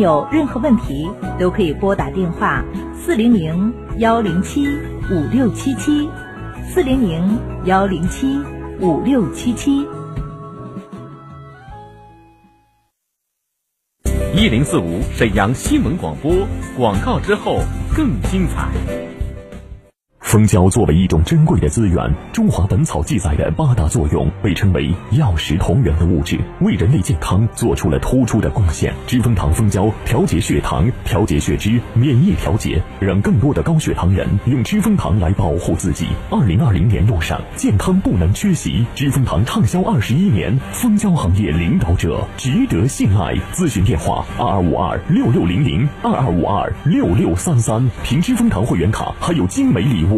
有任何问题都可以拨打电话四零零幺零七五六七七，四零零幺零七五六七七。一零四五沈阳新闻广播广告之后更精彩。蜂胶作为一种珍贵的资源，《中华本草》记载的八大作用被称为药食同源的物质，为人类健康做出了突出的贡献。知蜂糖蜂胶调节血糖、调节血脂、免疫调节，让更多的高血糖人用知蜂糖来保护自己。二零二零年路上，健康不能缺席。知蜂糖畅销二十一年，蜂胶行业领导者，值得信赖。咨询电话：二二五二六六零零二二五二六六三三。凭知蜂糖会员卡还有精美礼物。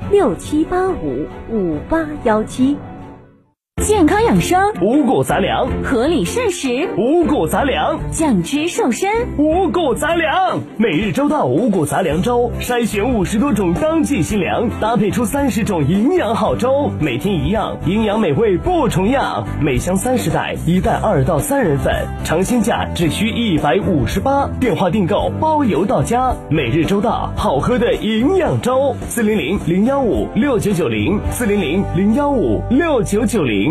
六七八五五八幺七。健康养生，五谷杂粮；合理膳食，五谷杂粮；降脂瘦身，五谷杂粮。每日周到五谷杂粮粥，筛选五十多种当季新粮，搭配出三十种营养好粥，每天一样，营养美味不重样。每箱三十袋，一袋二到三人份，尝鲜价只需一百五十八。电话订购包邮到家。每日周到，好喝的营养粥。四零零零幺五六九九零，四零零零幺五六九九零。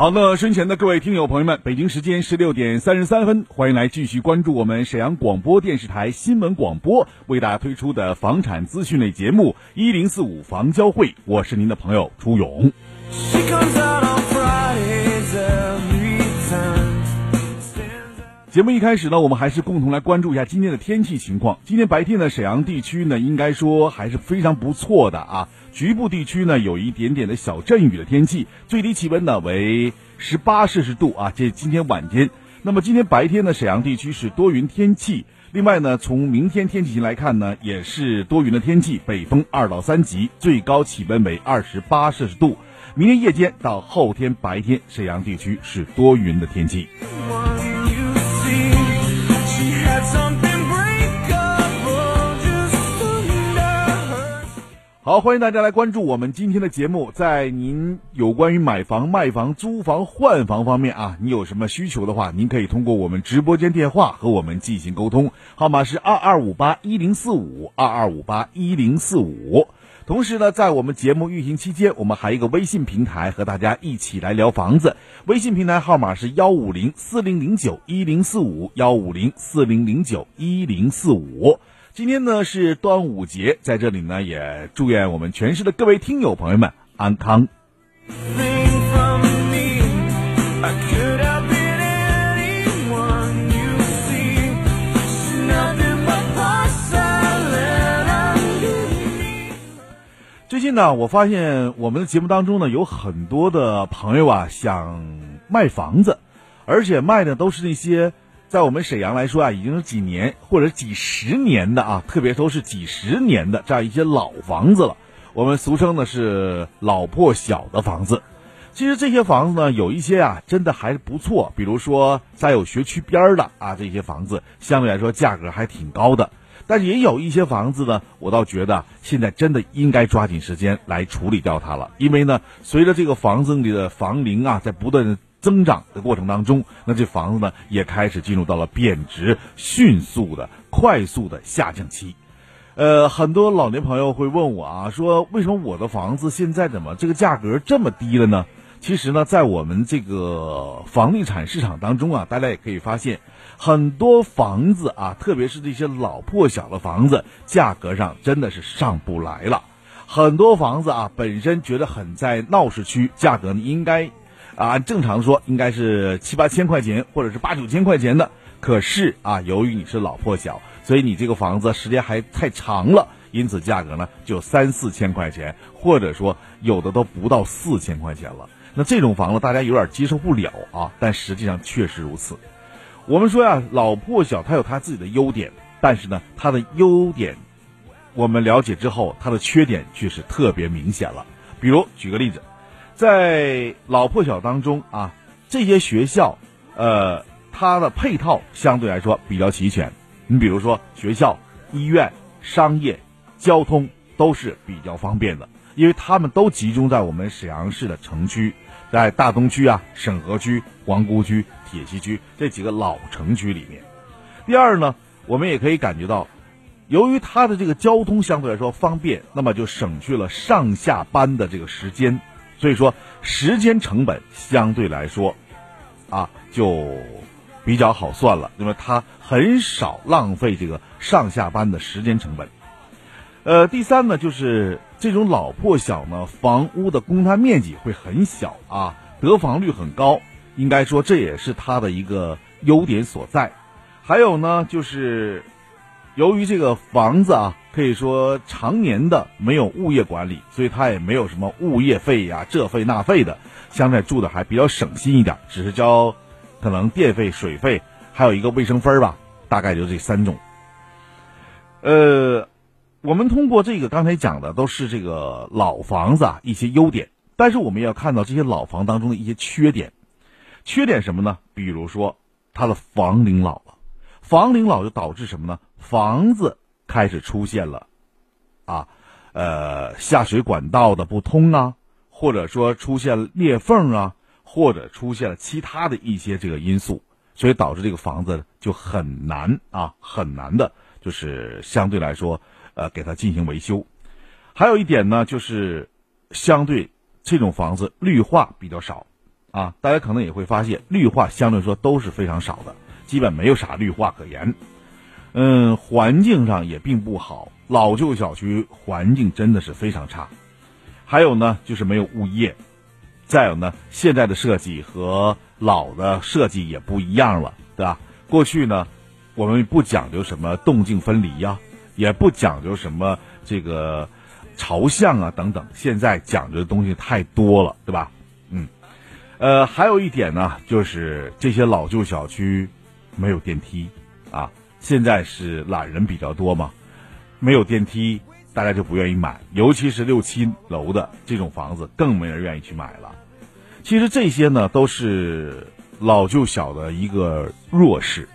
好的，身前的各位听友朋友们，北京时间十六点三十三分，欢迎来继续关注我们沈阳广播电视台新闻广播为大家推出的房产资讯类节目一零四五房交会，我是您的朋友朱勇。节目一开始呢，我们还是共同来关注一下今天的天气情况。今天白天呢，沈阳地区呢，应该说还是非常不错的啊。局部地区呢有一点点的小阵雨的天气，最低气温呢为十八摄氏度啊。这今天晚间，那么今天白天呢，沈阳地区是多云天气。另外呢，从明天天气型来看呢，也是多云的天气，北风二到三级，最高气温为二十八摄氏度。明天夜间到后天白天，沈阳地区是多云的天气。好，欢迎大家来关注我们今天的节目。在您有关于买房、卖房、租房、换房方面啊，你有什么需求的话，您可以通过我们直播间电话和我们进行沟通，号码是二二五八一零四五二二五八一零四五。同时呢，在我们节目运行期间，我们还有一个微信平台和大家一起来聊房子。微信平台号码是幺五零四零零九一零四五幺五零四零零九一零四五。今天呢是端午节，在这里呢也祝愿我们全市的各位听友朋友们安康。近呢，我发现我们的节目当中呢，有很多的朋友啊想卖房子，而且卖的都是那些在我们沈阳来说啊，已经是几年或者几十年的啊，特别都是几十年的这样一些老房子了。我们俗称的是老破小的房子。其实这些房子呢，有一些啊，真的还不错。比如说在有学区边的啊，这些房子相对来说价格还挺高的。但也有一些房子呢，我倒觉得现在真的应该抓紧时间来处理掉它了。因为呢，随着这个房子里的房龄啊在不断的增长的过程当中，那这房子呢也开始进入到了贬值、迅速的、快速的下降期。呃，很多老年朋友会问我啊，说为什么我的房子现在怎么这个价格这么低了呢？其实呢，在我们这个房地产市场当中啊，大家也可以发现。很多房子啊，特别是这些老破小的房子，价格上真的是上不来了。很多房子啊，本身觉得很在闹市区，价格呢应该，啊正常说应该是七八千块钱或者是八九千块钱的。可是啊，由于你是老破小，所以你这个房子时间还太长了，因此价格呢就三四千块钱，或者说有的都不到四千块钱了。那这种房子大家有点接受不了啊，但实际上确实如此。我们说呀，老破小它有它自己的优点，但是呢，它的优点我们了解之后，它的缺点却是特别明显了。比如举个例子，在老破小当中啊，这些学校，呃，它的配套相对来说比较齐全。你比如说学校、医院、商业、交通都是比较方便的，因为他们都集中在我们沈阳市的城区。在大东区啊、沈河区、皇姑区、铁西区这几个老城区里面，第二呢，我们也可以感觉到，由于它的这个交通相对来说方便，那么就省去了上下班的这个时间，所以说时间成本相对来说，啊就比较好算了，因为它很少浪费这个上下班的时间成本。呃，第三呢，就是这种老破小呢，房屋的公摊面积会很小啊，得房率很高，应该说这也是它的一个优点所在。还有呢，就是由于这个房子啊，可以说常年的没有物业管理，所以它也没有什么物业费呀、这费那费的，相对住的还比较省心一点，只是交可能电费、水费，还有一个卫生分吧，大概就这三种。呃。我们通过这个刚才讲的都是这个老房子啊一些优点，但是我们要看到这些老房当中的一些缺点。缺点什么呢？比如说它的房龄老了，房龄老就导致什么呢？房子开始出现了啊，呃下水管道的不通啊，或者说出现裂缝啊，或者出现了其他的一些这个因素，所以导致这个房子就很难啊，很难的，就是相对来说。呃，给它进行维修，还有一点呢，就是相对这种房子绿化比较少，啊，大家可能也会发现绿化相对来说都是非常少的，基本没有啥绿化可言。嗯，环境上也并不好，老旧小区环境真的是非常差。还有呢，就是没有物业，再有呢，现在的设计和老的设计也不一样了，对吧？过去呢，我们不讲究什么动静分离呀。也不讲究什么这个朝向啊等等，现在讲究的东西太多了，对吧？嗯，呃，还有一点呢，就是这些老旧小区没有电梯啊。现在是懒人比较多嘛，没有电梯，大家就不愿意买，尤其是六七楼的这种房子，更没人愿意去买了。其实这些呢，都是老旧小的一个弱势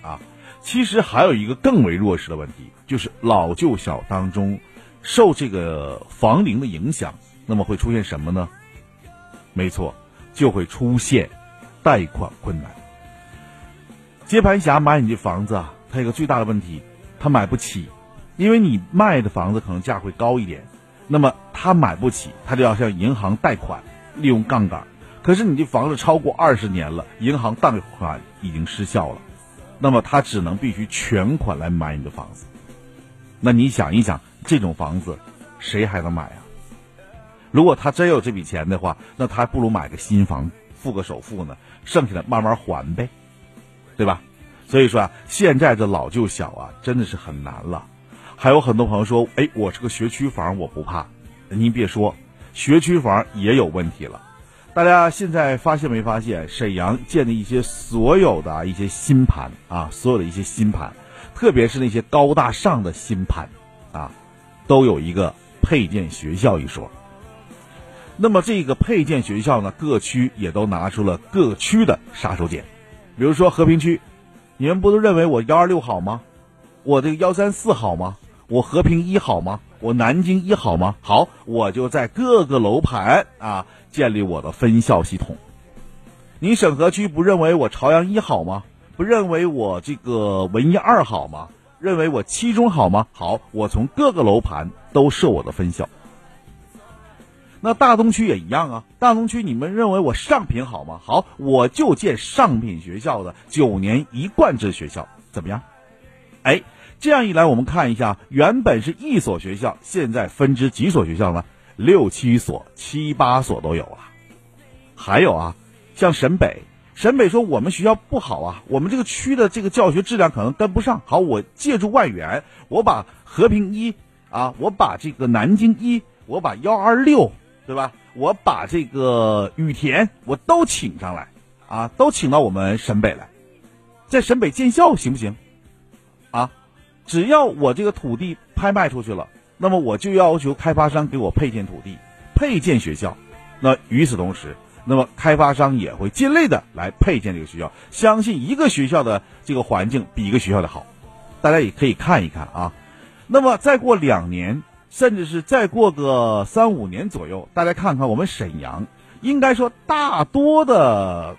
啊。其实还有一个更为弱势的问题。就是老旧小当中，受这个房龄的影响，那么会出现什么呢？没错，就会出现贷款困难。接盘侠买你这房子啊，他有个最大的问题，他买不起，因为你卖的房子可能价会高一点，那么他买不起，他就要向银行贷款，利用杠杆。可是你这房子超过二十年了，银行贷款已经失效了，那么他只能必须全款来买你的房子。那你想一想，这种房子，谁还能买？如果他真有这笔钱的话，那他还不如买个新房，付个首付呢，剩下的慢慢还呗，对吧？所以说啊，现在这老旧小啊，真的是很难了。还有很多朋友说，哎，我是个学区房，我不怕。您别说，学区房也有问题了。大家现在发现没发现，沈阳建的一些所有的一些新盘啊，所有的一些新盘，特别是那些高大上的新盘啊，都有一个配建学校一说。那么这个配建学校呢，各区也都拿出了各区的杀手锏。比如说和平区，你们不都认为我幺二六好吗？我这个幺三四好吗？我和平一好吗？我南京一好吗？好，我就在各个楼盘啊建立我的分校系统。你沈河区不认为我朝阳一好吗？不认为我这个文艺二好吗？认为我七中好吗？好，我从各个楼盘都设我的分校。那大东区也一样啊，大东区你们认为我上品好吗？好，我就建上品学校的九年一贯制学校，怎么样？哎，这样一来，我们看一下，原本是一所学校，现在分支几所学校呢？六七所、七八所都有了。还有啊，像沈北，沈北说我们学校不好啊，我们这个区的这个教学质量可能跟不上。好，我借助外援，我把和平一啊，我把这个南京一，我把幺二六。对吧？我把这个羽田我都请上来，啊，都请到我们沈北来，在沈北建校行不行？啊，只要我这个土地拍卖出去了，那么我就要求开发商给我配建土地，配建学校。那与此同时，那么开发商也会尽力的来配建这个学校。相信一个学校的这个环境比一个学校的好，大家也可以看一看啊。那么再过两年。甚至是再过个三五年左右，大家看看我们沈阳，应该说大多的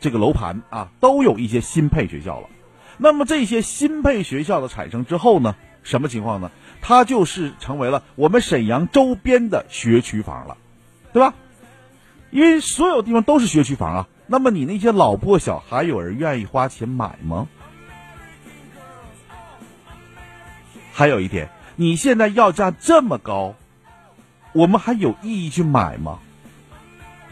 这个楼盘啊，都有一些新配学校了。那么这些新配学校的产生之后呢，什么情况呢？它就是成为了我们沈阳周边的学区房了，对吧？因为所有地方都是学区房啊。那么你那些老破小，还有人愿意花钱买吗？还有一点。你现在要价这么高，我们还有意义去买吗？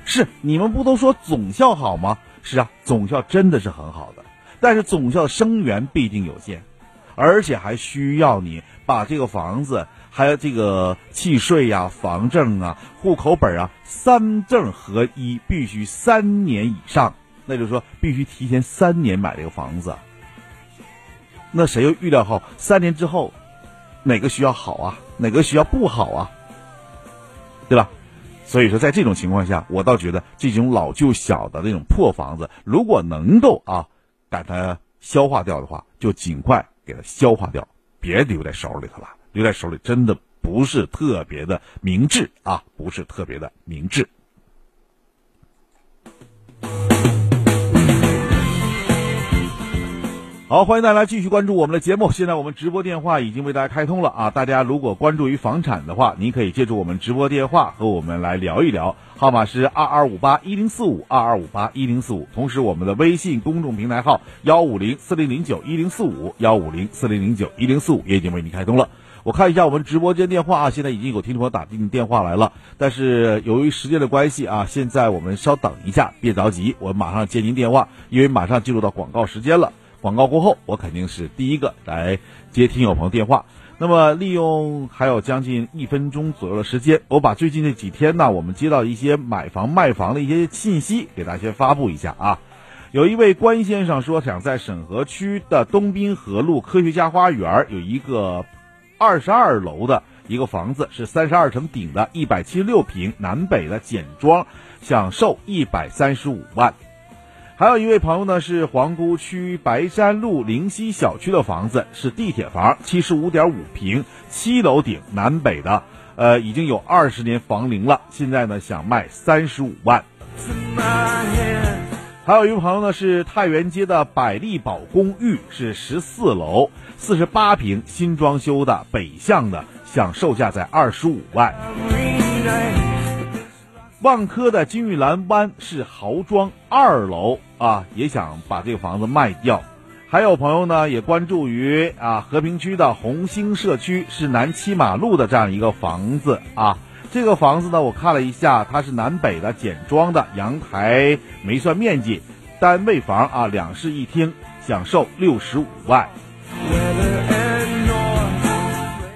是你们不都说总校好吗？是啊，总校真的是很好的，但是总校生源毕竟有限，而且还需要你把这个房子还有这个契税呀、房证啊、户口本啊三证合一，必须三年以上，那就是说必须提前三年买这个房子。那谁又预料好三年之后？哪个学校好啊？哪个学校不好啊？对吧？所以说，在这种情况下，我倒觉得这种老旧小的那种破房子，如果能够啊，把它消化掉的话，就尽快给它消化掉，别留在手里头了。留在手里真的不是特别的明智啊，不是特别的明智。好，欢迎大家继续关注我们的节目。现在我们直播电话已经为大家开通了啊！大家如果关注于房产的话，您可以借助我们直播电话和我们来聊一聊，号码是二二五八一零四五二二五八一零四五。同时，我们的微信公众平台号幺五零四零零九一零四五幺五零四零零九一零四五也已经为您开通了。我看一下我们直播间电话啊，现在已经有听众朋友打进电话来了，但是由于时间的关系啊，现在我们稍等一下，别着急，我马上接您电话，因为马上进入到广告时间了。广告过后，我肯定是第一个来接听友朋友电话。那么，利用还有将近一分钟左右的时间，我把最近这几天呢，我们接到一些买房卖房的一些信息，给大家先发布一下啊。有一位关先生说，想在沈河区的东滨河路科学家花园有一个二十二楼的一个房子，是三十二层顶的，一百七十六平，南北的简装，享受一百三十五万。还有一位朋友呢，是皇姑区白山路灵溪小区的房子，是地铁房，七十五点五平，七楼顶，南北的，呃，已经有二十年房龄了，现在呢想卖三十五万。还有一位朋友呢，是太原街的百利宝公寓，是十四楼，四十八平，新装修的，北向的，想售价在二十五万。万科的金玉兰湾是豪装二楼啊，也想把这个房子卖掉。还有朋友呢，也关注于啊和平区的红星社区是南七马路的这样一个房子啊。这个房子呢，我看了一下，它是南北的简装的，阳台没算面积，单位房啊，两室一厅，享受六十五万。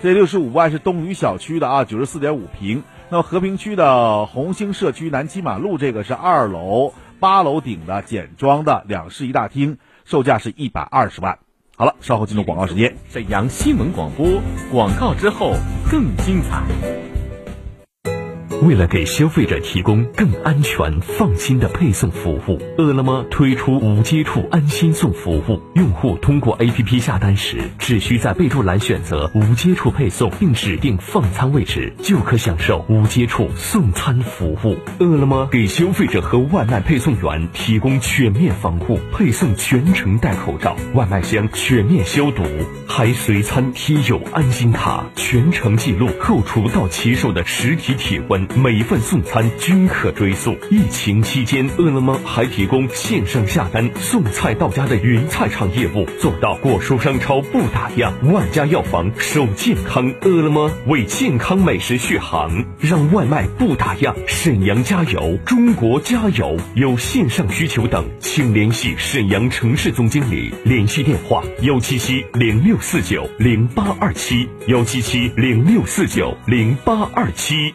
这六十五万是东隅小区的啊，九十四点五平。那么和平区的红星社区南七马路这个是二楼八楼顶的简装的两室一大厅，售价是一百二十万。好了，稍后进入广告时间。沈阳新闻广播广告之后更精彩。为了给消费者提供更安全、放心的配送服务，饿了么推出无接触安心送服务。用户通过 APP 下单时，只需在备注栏选择无接触配送，并指定放餐位置，就可享受无接触送餐服务。饿了么给消费者和外卖配送员提供全面防护，配送全程戴口罩，外卖箱全面消毒，还随餐贴有安心卡，全程记录后厨到骑手的实体体温。每一份送餐均可追溯。疫情期间，饿了么还提供线上下单送菜到家的云菜场业务，做到果蔬商超不打烊，万家药房守健康。饿了么为健康美食续航，让外卖不打烊。沈阳加油，中国加油！有线上需求等，请联系沈阳城市总经理，联系电话：幺七七零六四九零八二七，幺七七零六四九零八二七。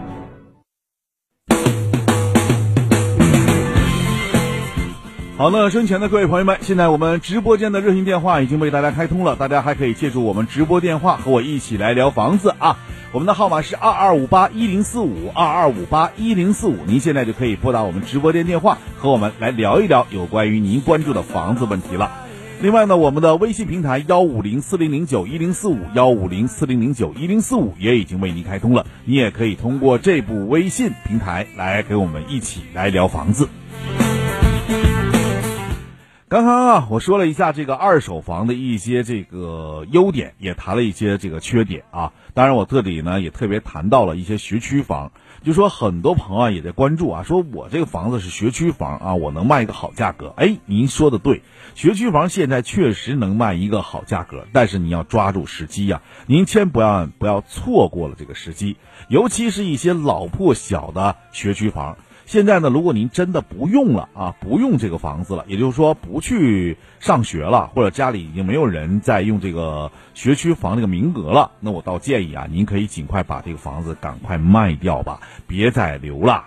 好，那身前的各位朋友们，现在我们直播间的热线电话已经为大家开通了，大家还可以借助我们直播电话和我一起来聊房子啊。我们的号码是二二五八一零四五二二五八一零四五，您现在就可以拨打我们直播间电话和我们来聊一聊有关于您关注的房子问题了。另外呢，我们的微信平台幺五零四零零九一零四五幺五零四零零九一零四五也已经为您开通了，你也可以通过这部微信平台来给我们一起来聊房子。刚刚啊，我说了一下这个二手房的一些这个优点，也谈了一些这个缺点啊。当然，我这里呢也特别谈到了一些学区房，就说很多朋友啊也在关注啊，说我这个房子是学区房啊，我能卖一个好价格。哎，您说的对，学区房现在确实能卖一个好价格，但是你要抓住时机呀，您千不要不要错过了这个时机，尤其是一些老破小的学区房。现在呢，如果您真的不用了啊，不用这个房子了，也就是说不去上学了，或者家里已经没有人在用这个学区房这个名额了，那我倒建议啊，您可以尽快把这个房子赶快卖掉吧，别再留了。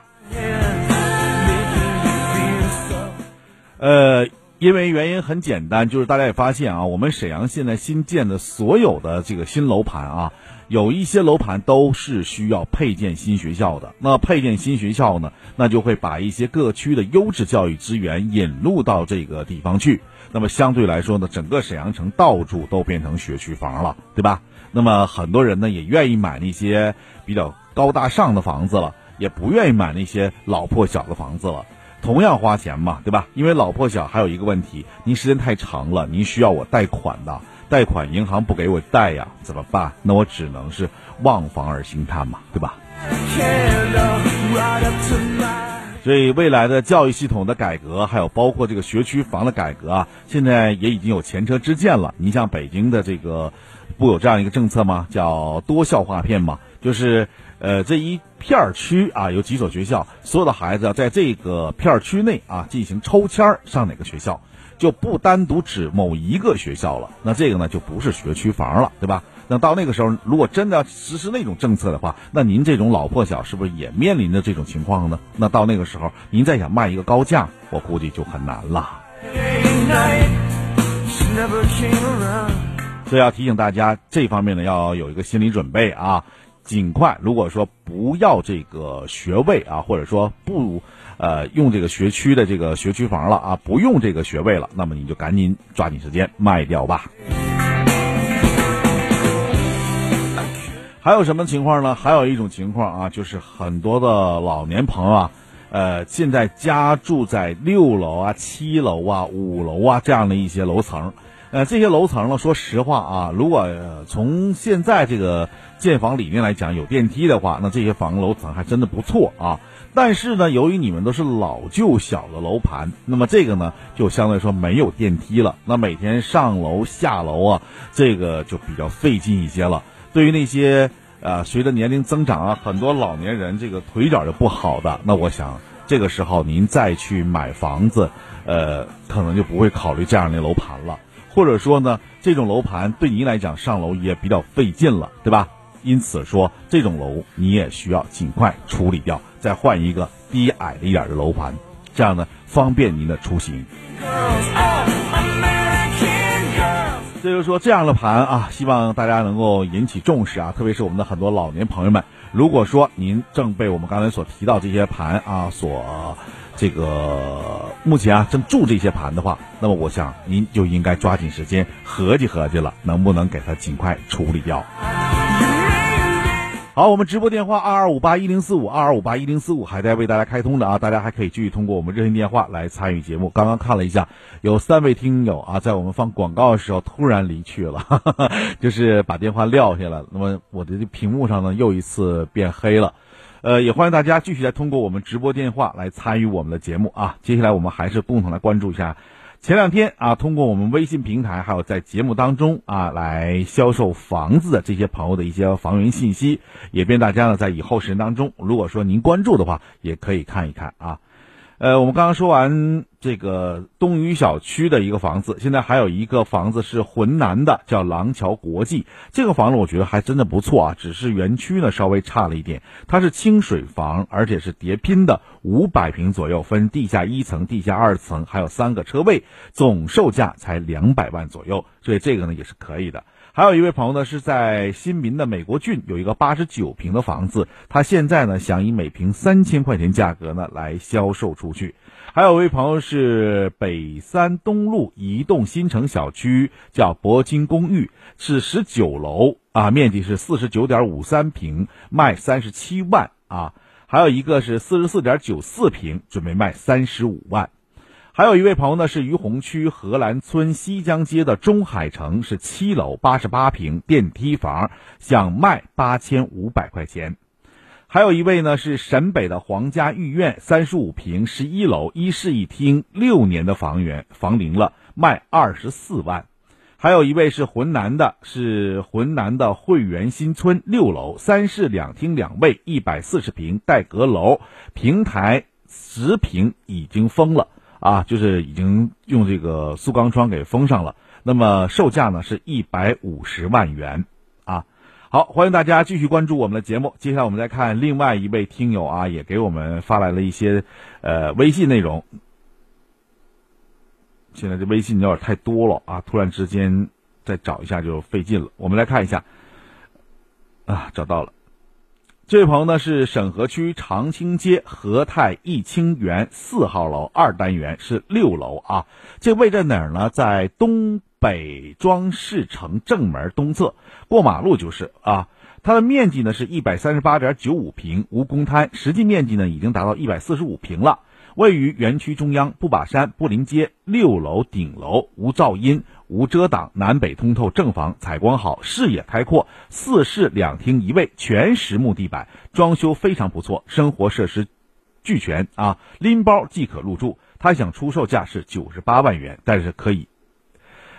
呃，因为原因很简单，就是大家也发现啊，我们沈阳现在新建的所有的这个新楼盘啊。有一些楼盘都是需要配建新学校的，那配建新学校呢，那就会把一些各区的优质教育资源引入到这个地方去。那么相对来说呢，整个沈阳城到处都变成学区房了，对吧？那么很多人呢也愿意买那些比较高大上的房子了，也不愿意买那些老破小的房子了。同样花钱嘛，对吧？因为老破小还有一个问题，您时间太长了，您需要我贷款的，贷款银行不给我贷呀，怎么办？那我只能是望房而兴叹嘛，对吧？所以未来的教育系统的改革，还有包括这个学区房的改革啊，现在也已经有前车之鉴了。你像北京的这个，不有这样一个政策吗？叫多校划片嘛，就是呃这一片区啊有几所学校，所有的孩子要在这个片区内啊进行抽签上哪个学校，就不单独指某一个学校了。那这个呢就不是学区房了，对吧？那到那个时候，如果真的要实施那种政策的话，那您这种老破小是不是也面临着这种情况呢？那到那个时候，您再想卖一个高价，我估计就很难了。所以要提醒大家，这方面呢要有一个心理准备啊，尽快。如果说不要这个学位啊，或者说不呃用这个学区的这个学区房了啊，不用这个学位了，那么你就赶紧抓紧时间卖掉吧。还有什么情况呢？还有一种情况啊，就是很多的老年朋友啊，呃，现在家住在六楼啊、七楼啊、五楼啊这样的一些楼层，呃，这些楼层呢，说实话啊，如果从现在这个建房理念来讲，有电梯的话，那这些房楼层还真的不错啊。但是呢，由于你们都是老旧小的楼盘，那么这个呢，就相对来说没有电梯了，那每天上楼下楼啊，这个就比较费劲一些了。对于那些呃随着年龄增长啊，很多老年人这个腿脚就不好的，那我想这个时候您再去买房子，呃，可能就不会考虑这样的楼盘了，或者说呢，这种楼盘对您来讲上楼也比较费劲了，对吧？因此说这种楼你也需要尽快处理掉，再换一个低矮的一点的楼盘，这样呢方便您的出行。这就是说这样的盘啊，希望大家能够引起重视啊，特别是我们的很多老年朋友们。如果说您正被我们刚才所提到这些盘啊所这个目前啊正住这些盘的话，那么我想您就应该抓紧时间合计合计了，能不能给它尽快处理掉。好，我们直播电话二二五八一零四五二二五八一零四五还在为大家开通的啊，大家还可以继续通过我们热线电话来参与节目。刚刚看了一下，有三位听友啊，在我们放广告的时候突然离去了，哈 哈就是把电话撂下了。那么我的屏幕上呢又一次变黑了，呃，也欢迎大家继续来通过我们直播电话来参与我们的节目啊。接下来我们还是共同来关注一下。前两天啊，通过我们微信平台，还有在节目当中啊，来销售房子的这些朋友的一些房源信息，也便大家呢在以后时间当中，如果说您关注的话，也可以看一看啊。呃，我们刚刚说完这个东隅小区的一个房子，现在还有一个房子是浑南的，叫廊桥国际。这个房子我觉得还真的不错啊，只是园区呢稍微差了一点。它是清水房，而且是叠拼的，五百平左右，分地下一层、地下二层，还有三个车位，总售价才两百万左右，所以这个呢也是可以的。还有一位朋友呢，是在新民的美国郡有一个八十九平的房子，他现在呢想以每平三千块钱价格呢来销售出去。还有一位朋友是北三东路移动新城小区，叫铂金公寓，是十九楼啊，面积是四十九点五三平，卖三十七万啊。还有一个是四十四点九四平，准备卖三十五万。还有一位朋友呢，是于洪区荷兰村西江街的中海城，是七楼八十八平电梯房，想卖八千五百块钱。还有一位呢，是沈北的皇家御苑三十五平十一楼一室一厅六年的房源，房龄了，卖二十四万。还有一位是浑南的，是浑南的汇源新村六楼三室两厅两卫一百四十平带阁楼，平台十平已经封了。啊，就是已经用这个塑钢窗给封上了。那么售价呢是一百五十万元啊。好，欢迎大家继续关注我们的节目。接下来我们再看另外一位听友啊，也给我们发来了一些呃微信内容。现在这微信有点太多了啊，突然之间再找一下就费劲了。我们来看一下啊，找到了。这位朋友呢是沈河区长青街和泰益清园四号楼二单元，是六楼啊。这位在哪儿呢？在东北庄市城正门东侧，过马路就是啊。它的面积呢是一百三十八点九五平，无公摊，实际面积呢已经达到一百四十五平了。位于园区中央，不把山，不临街，六楼顶楼，无噪音，无遮挡，南北通透，正房，采光好，视野开阔，四室两厅一卫，全实木地板，装修非常不错，生活设施俱全啊，拎包即可入住。他想出售价是九十八万元，但是可以，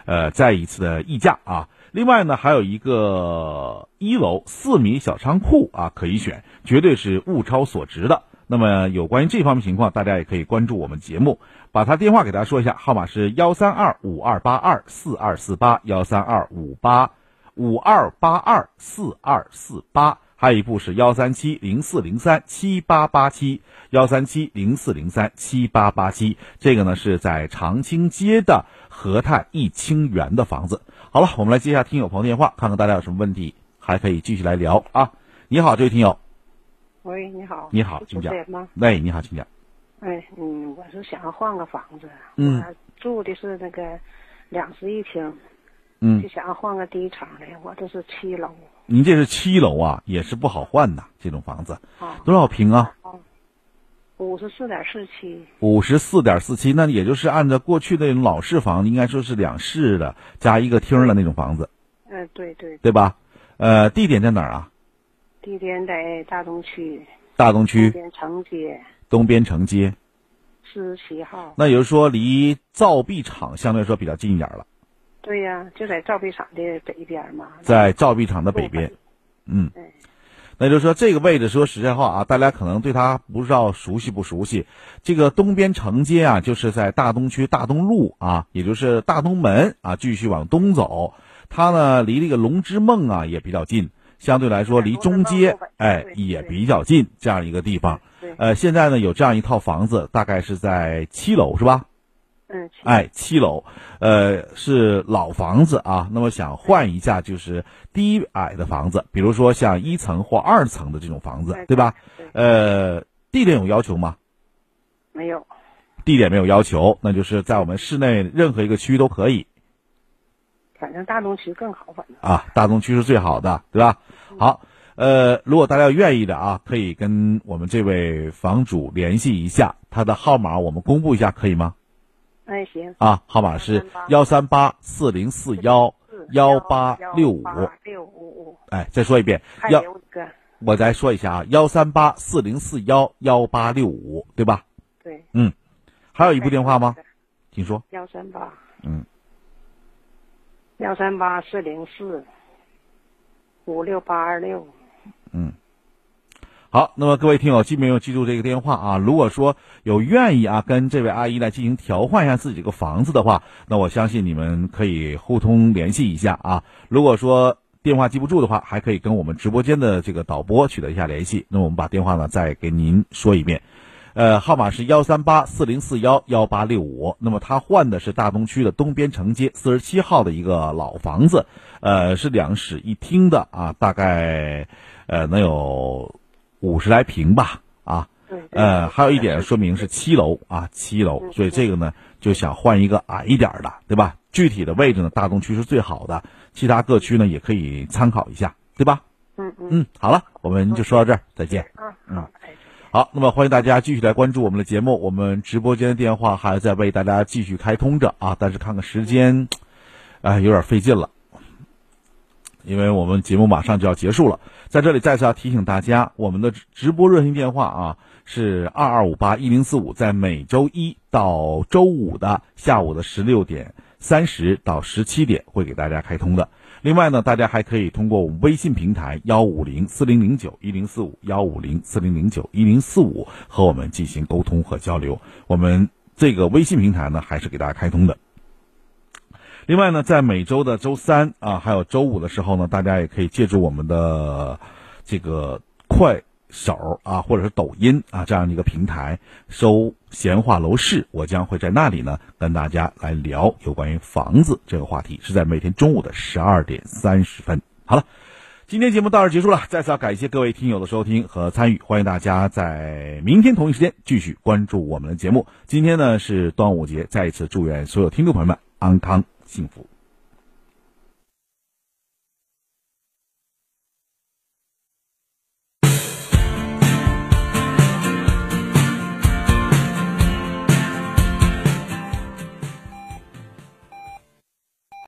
呃，再一次的议价啊。另外呢，还有一个一楼四米小仓库啊，可以选，绝对是物超所值的。那么有关于这方面情况，大家也可以关注我们节目，把他电话给大家说一下，号码是幺三二五二八二四二四八幺三二五八五二八二四二四八，还有一部是幺三七零四零三七八八七幺三七零四零三七八八七，这个呢是在长青街的和泰益清园的房子。好了，我们来接下听友朋友电话，看看大家有什么问题，还可以继续来聊啊。你好，这位听友。喂，你好。你好，请讲。喂，你好，请讲。哎，嗯，我是想要换个房子。嗯。我住的是那个两室一厅。嗯。就想要换个低层的，我这是七楼。您这是七楼啊，也是不好换呐，这种房子。啊。多少平啊？五十四点四七。五十四点四七，那也就是按照过去那种老式房，应该说是两室的加一个厅的那种房子。嗯，对对。对吧？呃，地点在哪儿啊？地点在大东区，大东区东边城街，东边城街，四十七号。那也就是说，离造币厂相对来说比较近一点了。对呀，就在造币厂的北边嘛。在造币厂的北边，嗯，那就是说这个位置，说实在话啊，大家可能对它不知道熟悉不熟悉。这个东边城街啊，就是在大东区大东路啊，也就是大东门啊，继续往东走，它呢离这个龙之梦啊也比较近。相对来说，离中街哎也比较近，这样一个地方。呃，现在呢有这样一套房子，大概是在七楼，是吧？嗯。哎，七楼，呃，是老房子啊。那么想换一下，就是低矮的房子，比如说像一层或二层的这种房子，对吧？呃，地点有要求吗？没有。地点没有要求，那就是在我们市内任何一个区都可以。反正大东区更好，反正啊，大东区是最好的，对吧？好，呃，如果大家愿意的啊，可以跟我们这位房主联系一下，他的号码我们公布一下，可以吗？哎，行。啊，号码是幺三八四零四幺幺八六五。六五五。哎，再说一遍。幺。我再说一下啊，幺三八四零四幺幺八六五，对吧？对。嗯，还有一部电话吗？请说。幺三八。嗯。幺三八四零四五六八二六，嗯，好，那么各位听友记没有记住这个电话啊？如果说有愿意啊跟这位阿姨来进行调换一下自己这个房子的话，那我相信你们可以互通联系一下啊。如果说电话记不住的话，还可以跟我们直播间的这个导播取得一下联系。那我们把电话呢再给您说一遍。呃，号码是幺三八四零四幺幺八六五。那么他换的是大东区的东边城街四十七号的一个老房子，呃，是两室一厅的啊，大概呃能有五十来平吧啊。呃，还有一点说明是七楼啊，七楼。所以这个呢，就想换一个矮一点的，对吧？具体的位置呢，大东区是最好的，其他各区呢也可以参考一下，对吧？嗯嗯。嗯，好了，我们就说到这儿，再见。啊，嗯。好，那么欢迎大家继续来关注我们的节目。我们直播间的电话还在为大家继续开通着啊，但是看看时间，哎，有点费劲了，因为我们节目马上就要结束了。在这里再次要提醒大家，我们的直播热线电话啊是二二五八一零四五，在每周一到周五的下午的十六点三十到十七点会给大家开通的。另外呢，大家还可以通过我们微信平台幺五零四零零九一零四五幺五零四零零九一零四五和我们进行沟通和交流。我们这个微信平台呢，还是给大家开通的。另外呢，在每周的周三啊，还有周五的时候呢，大家也可以借助我们的这个快。手啊，或者是抖音啊，这样的一个平台收闲话楼市，我将会在那里呢跟大家来聊有关于房子这个话题，是在每天中午的十二点三十分。好了，今天节目到这结束了，再次要感谢各位听友的收听和参与，欢迎大家在明天同一时间继续关注我们的节目。今天呢是端午节，再一次祝愿所有听众朋友们安康幸福。